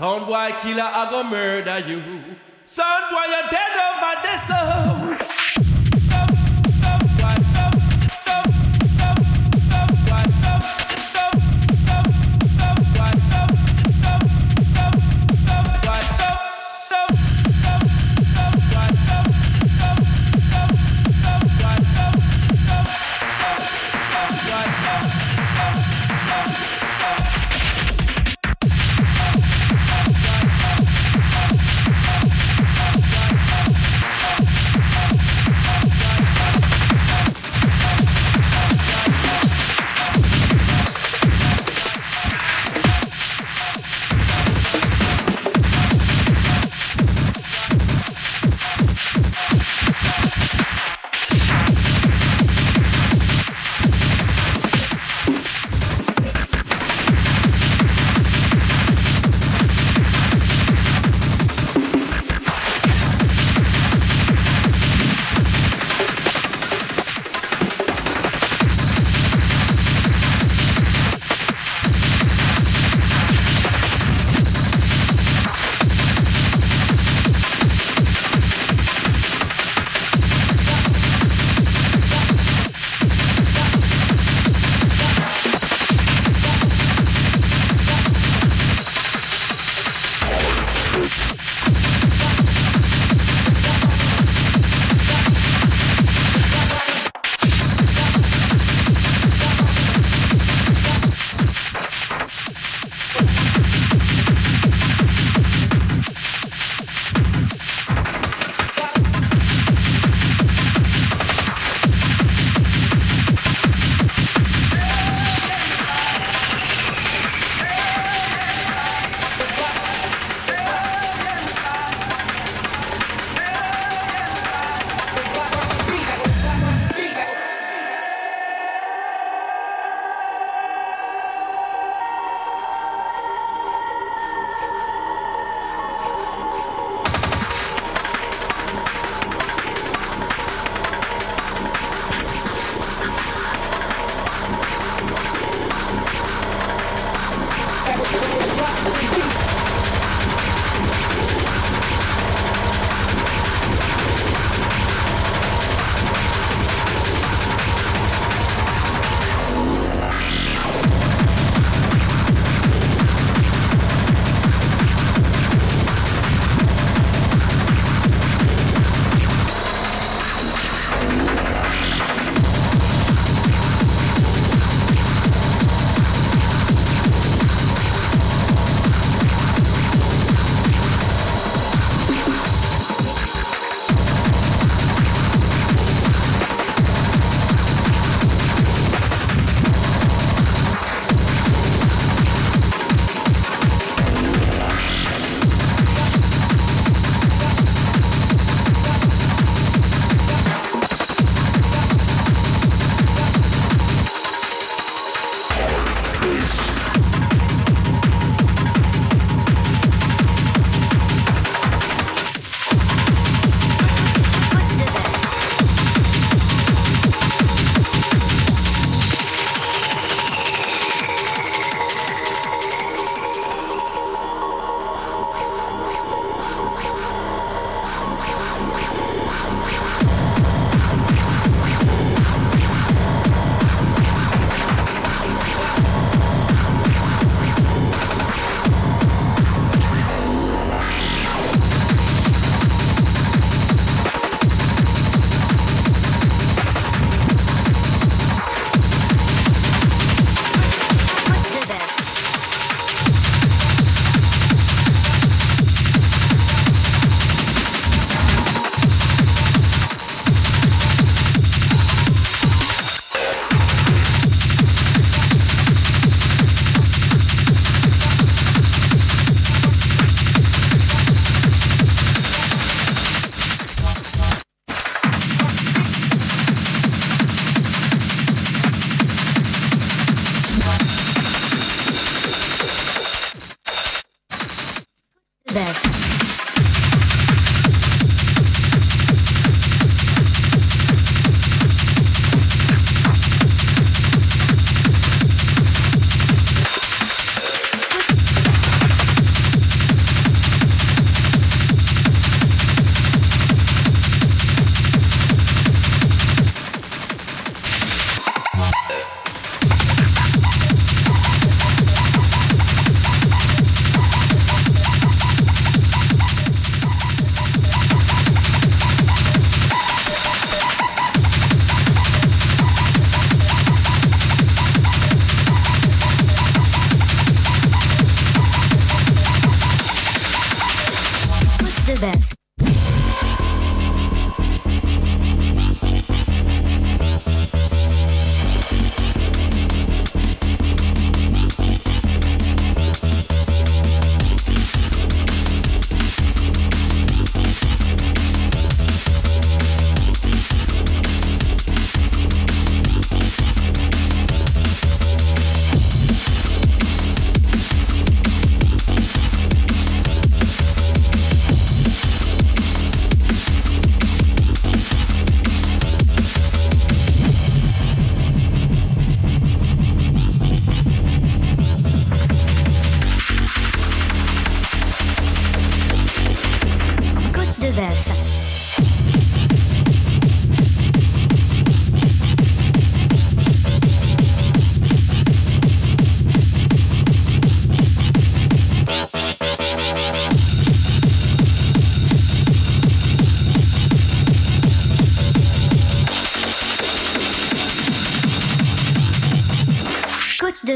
sound boy killer, I go murder you. Sound boy, you're dead over this so.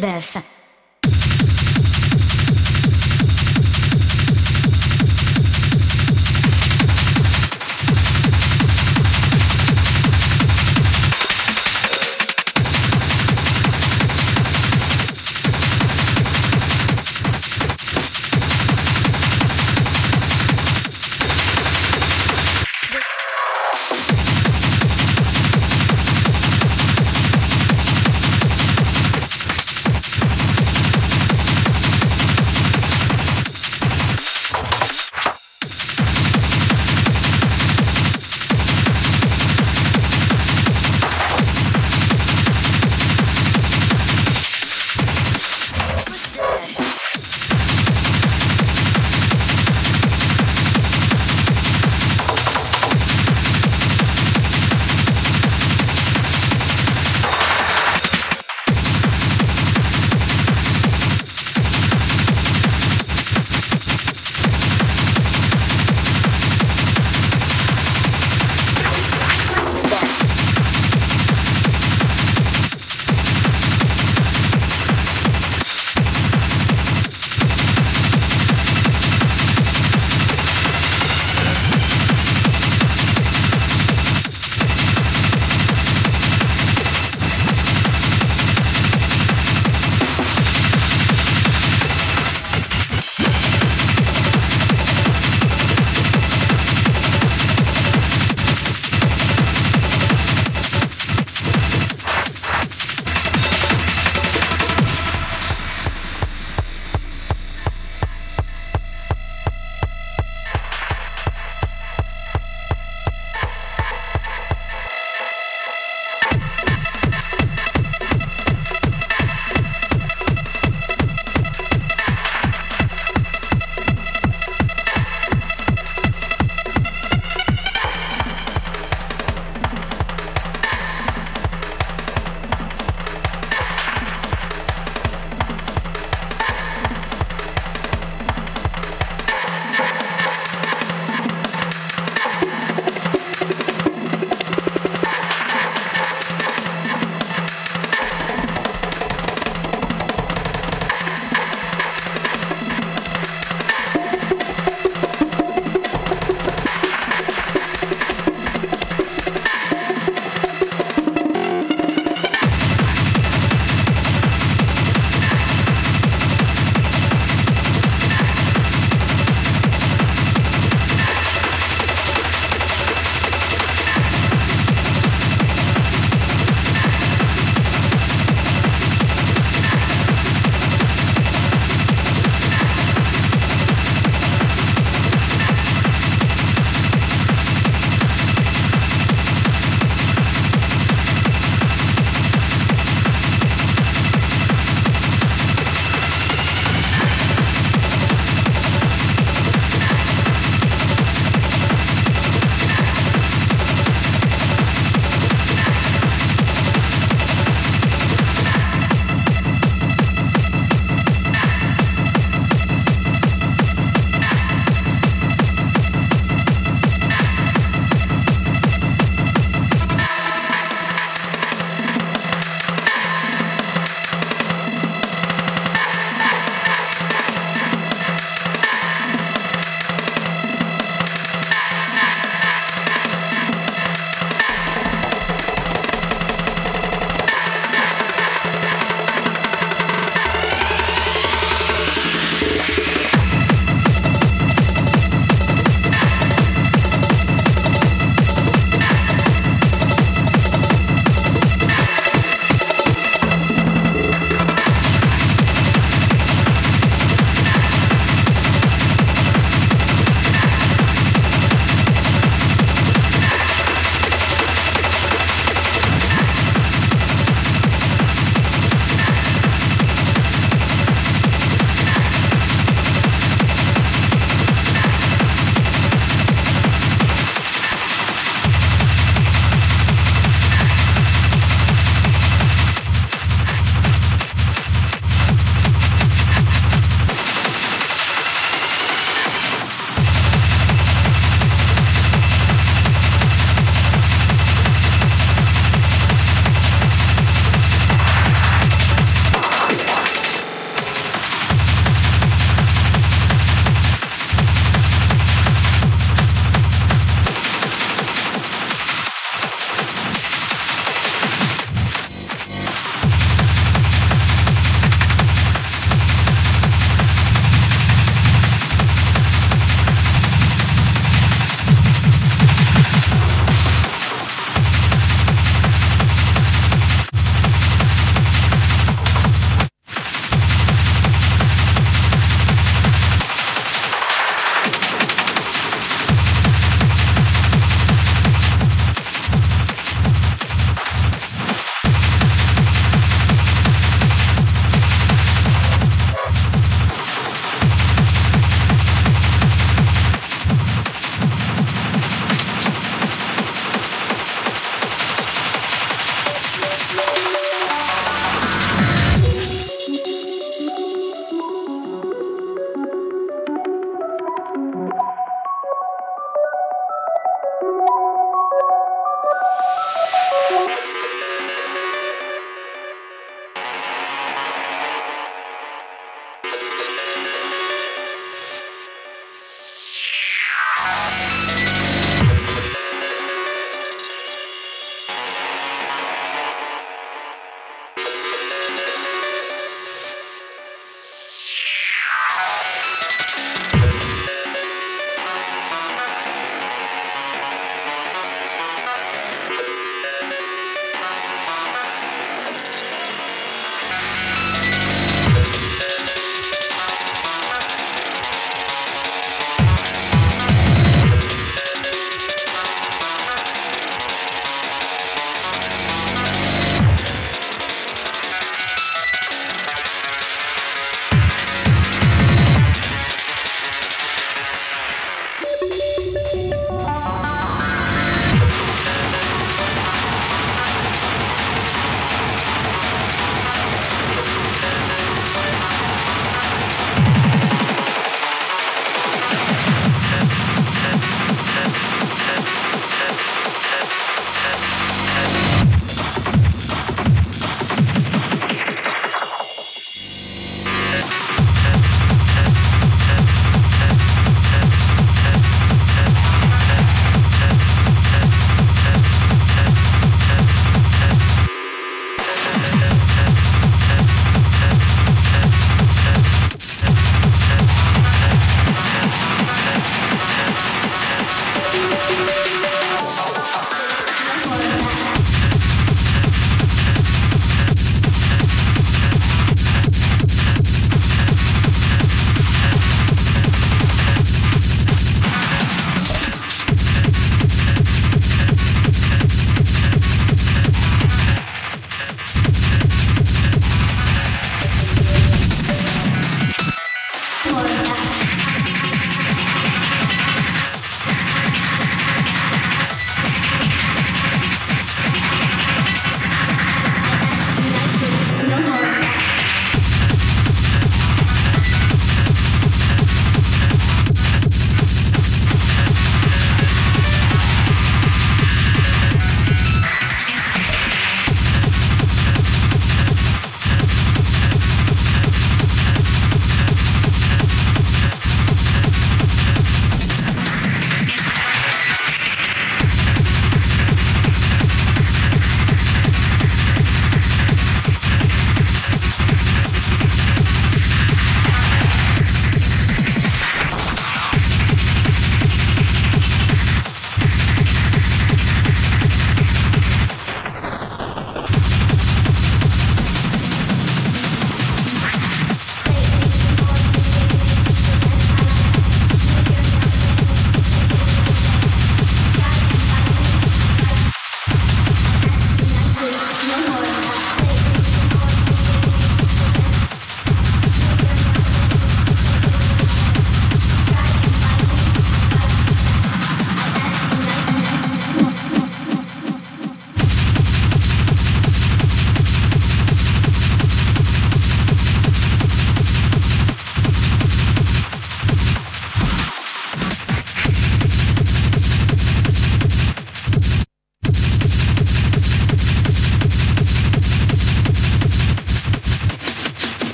Côte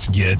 Let's get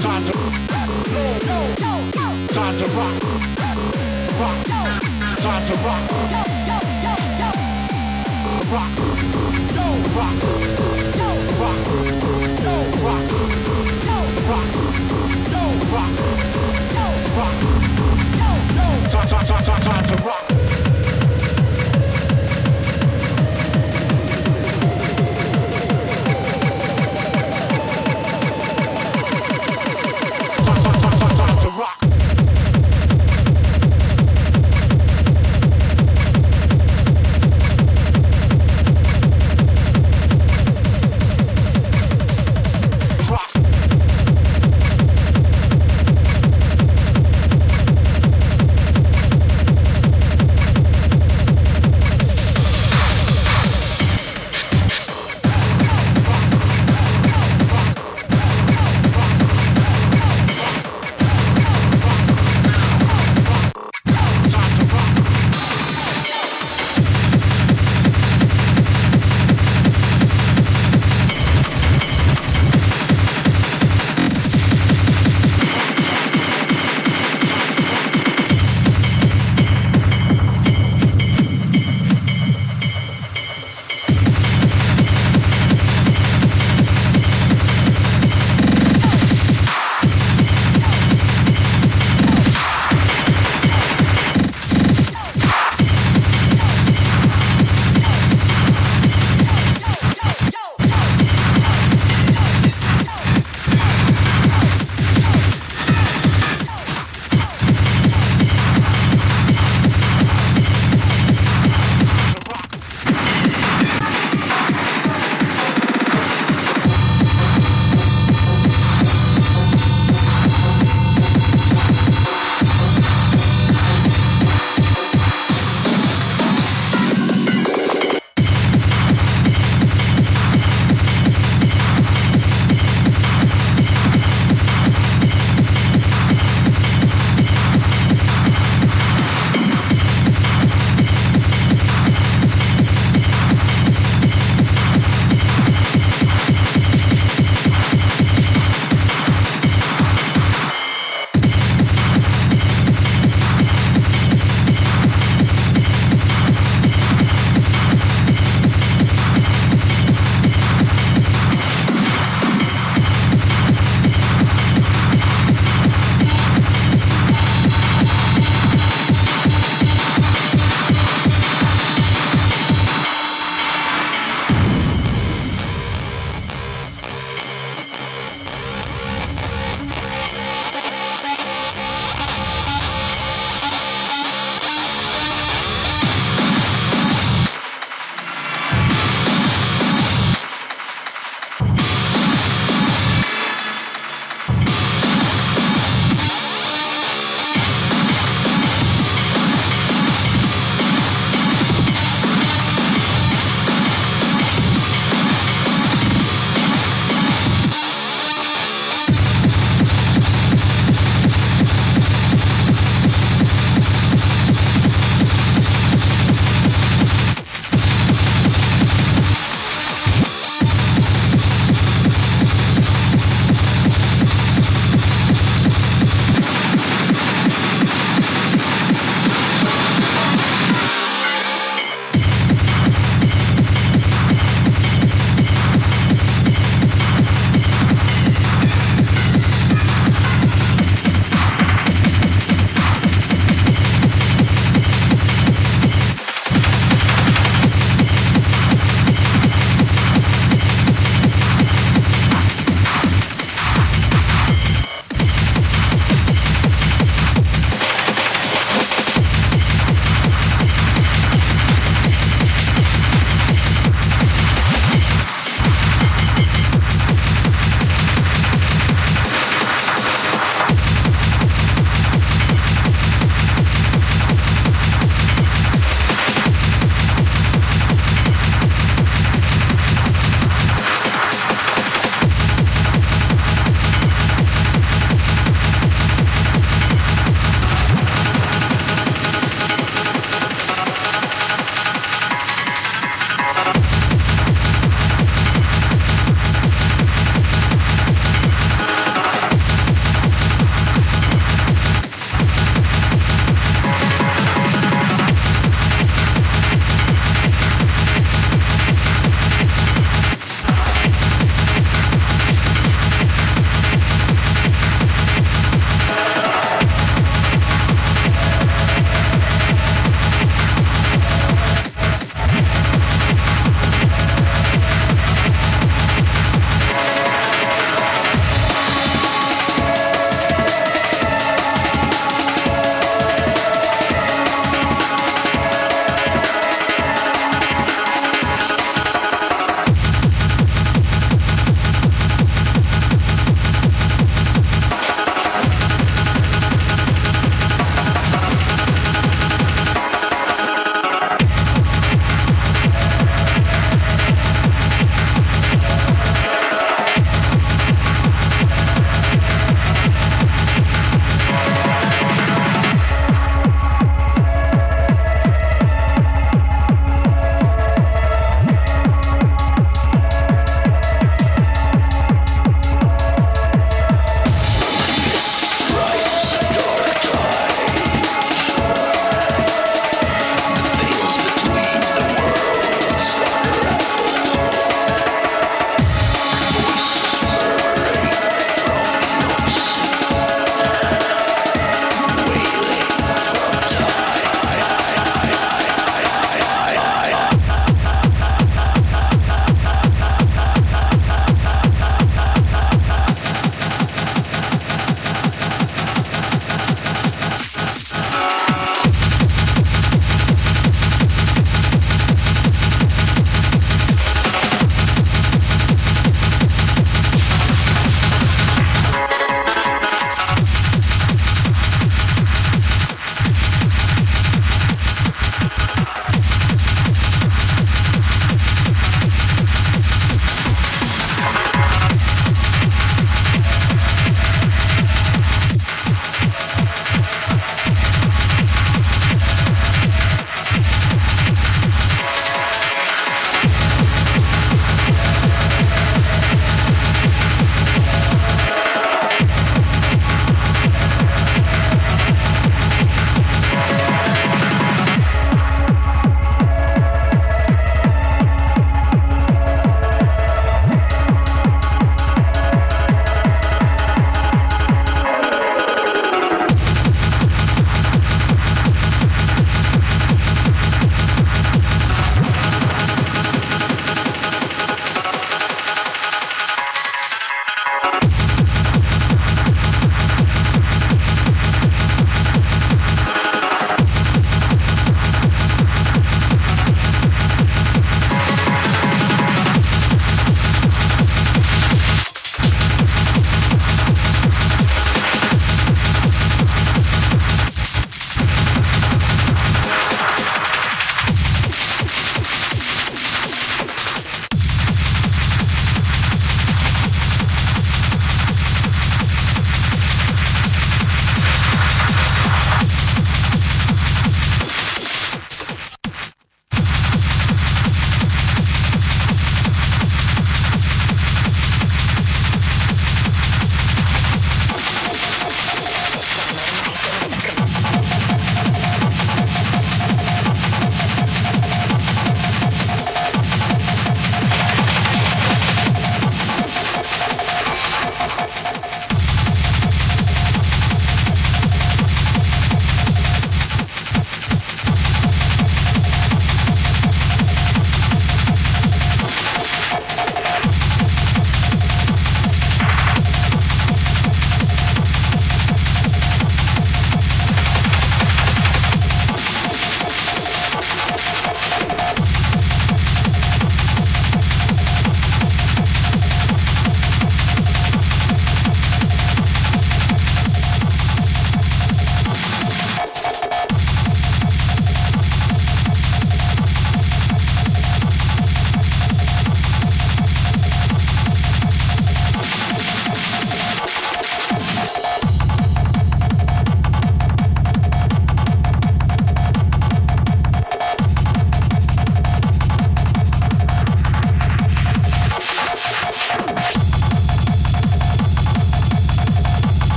Time to Time to rock. Rock. Time to rock. Rock. Rock. Rock. Rock. Rock. Rock. Rock. Time, time, time, time, time to rock.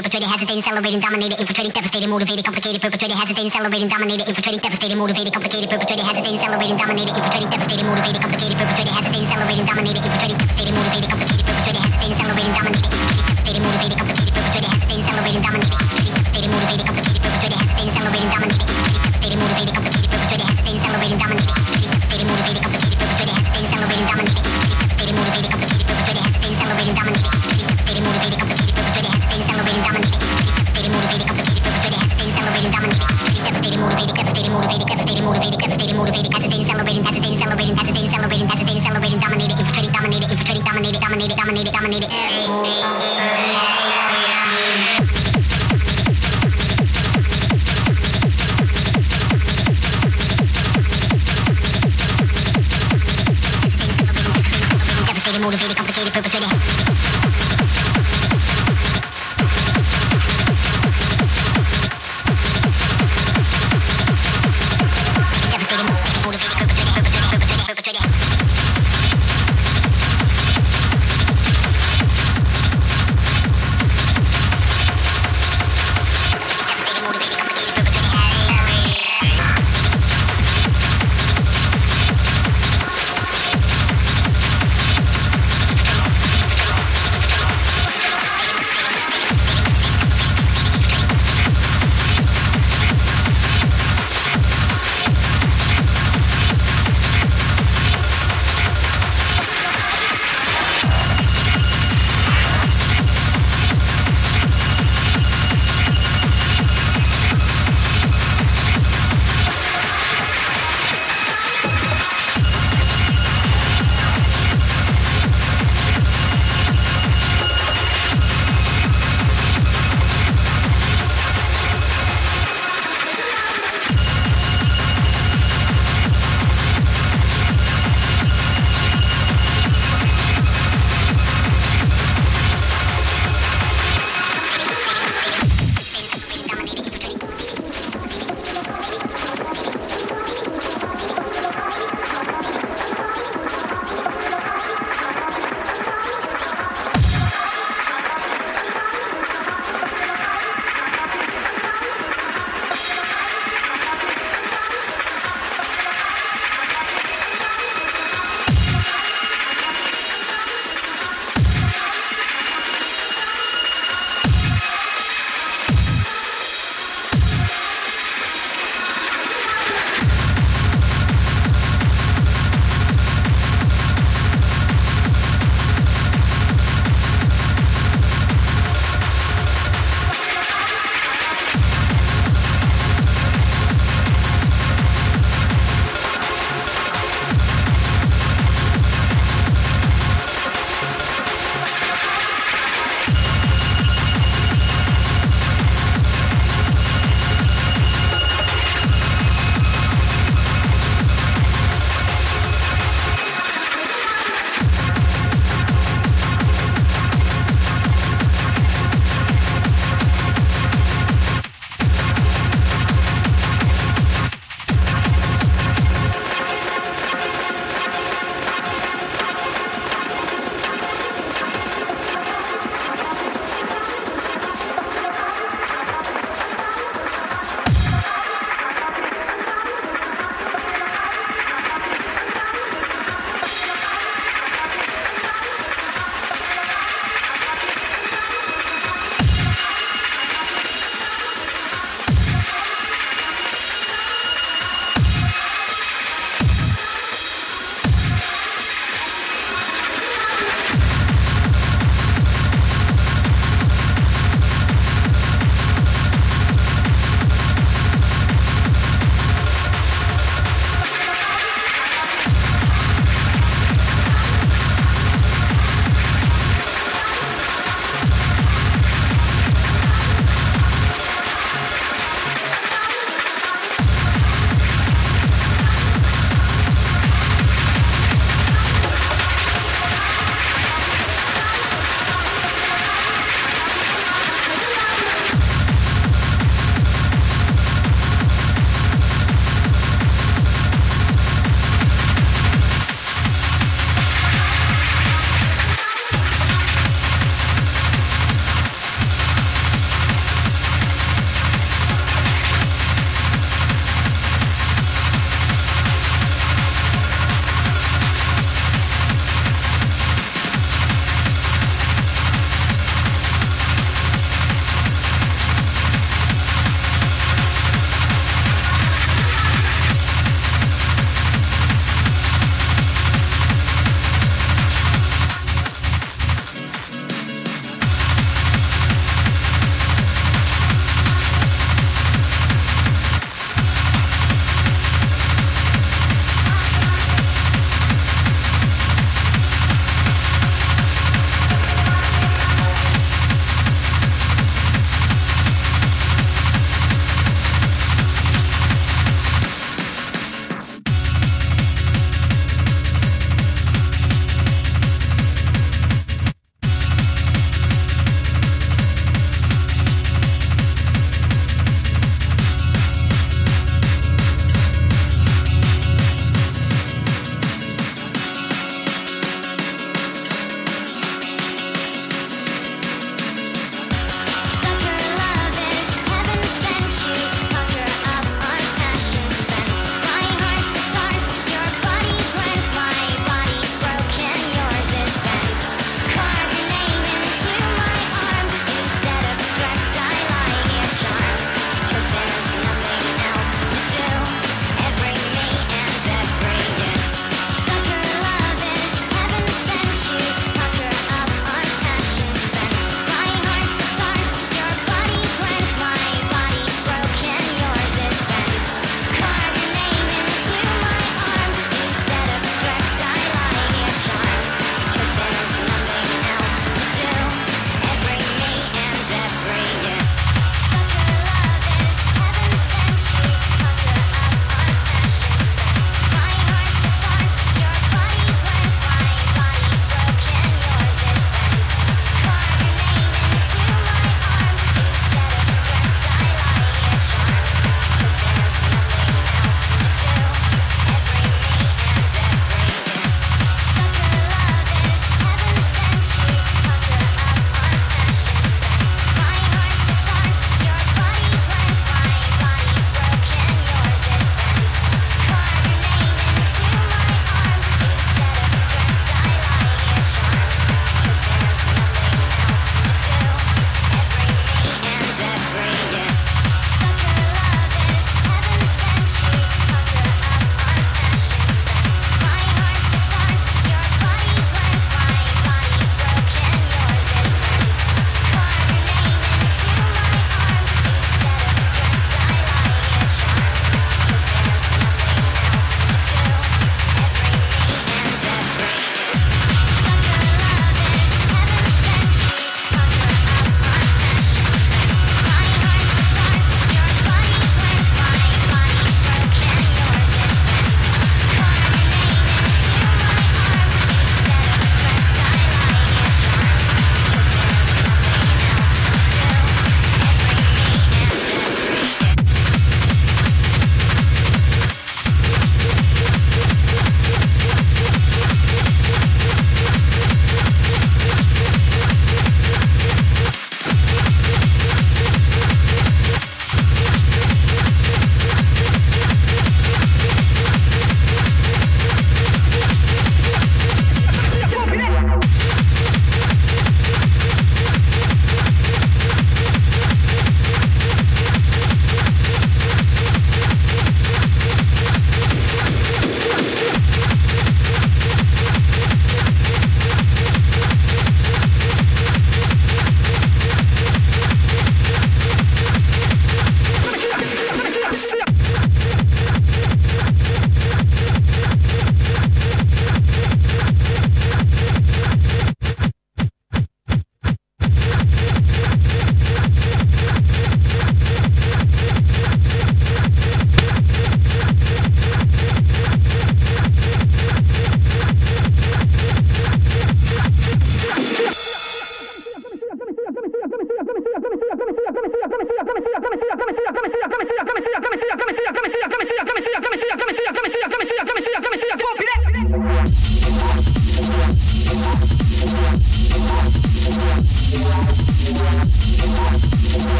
perpetrated, hesitating, celebrating, dominated, infiltrating, devastating, motivated, complicated, perpetrated, hesitating, celebrating, dominated, infiltrating, devastating, motivated, complicated, perpetrated, hesitating, celebrating, dominated, infiltrating, devastating, motivated, complicated, perpetrated, hesitating, celebrating, dominated, infiltrating,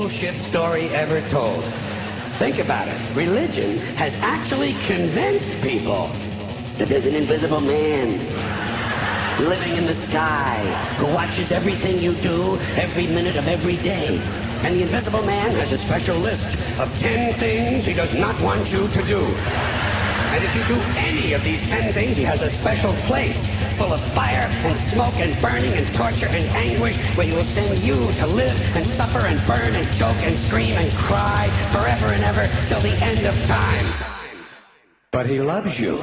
bullshit story ever told. Think about it. Religion has actually convinced people that there's an invisible man living in the sky who watches everything you do every minute of every day. And the invisible man has a special list of 10 things he does not want you to do. And if you do any of these 10 things, he has a special place full of fire and smoke and burning and torture and anguish where he will send you to live and suffer and burn and choke and scream and cry forever and ever till the end of time. But he loves you.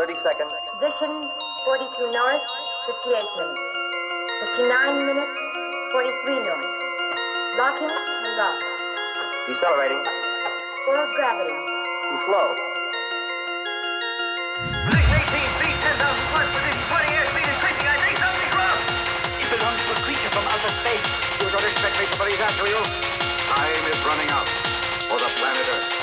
30 seconds. Position 42 north, 58 minutes. 59 minutes, 43 north. Locking and lock. Decelerating. Full gravity. Too slow. 18 feet, 10,000 plus within 20 airspeed increasing. I something's wrong. It belongs to a creature from outer space. You don't expect me to believe that, do you? Time is running out for the planet Earth.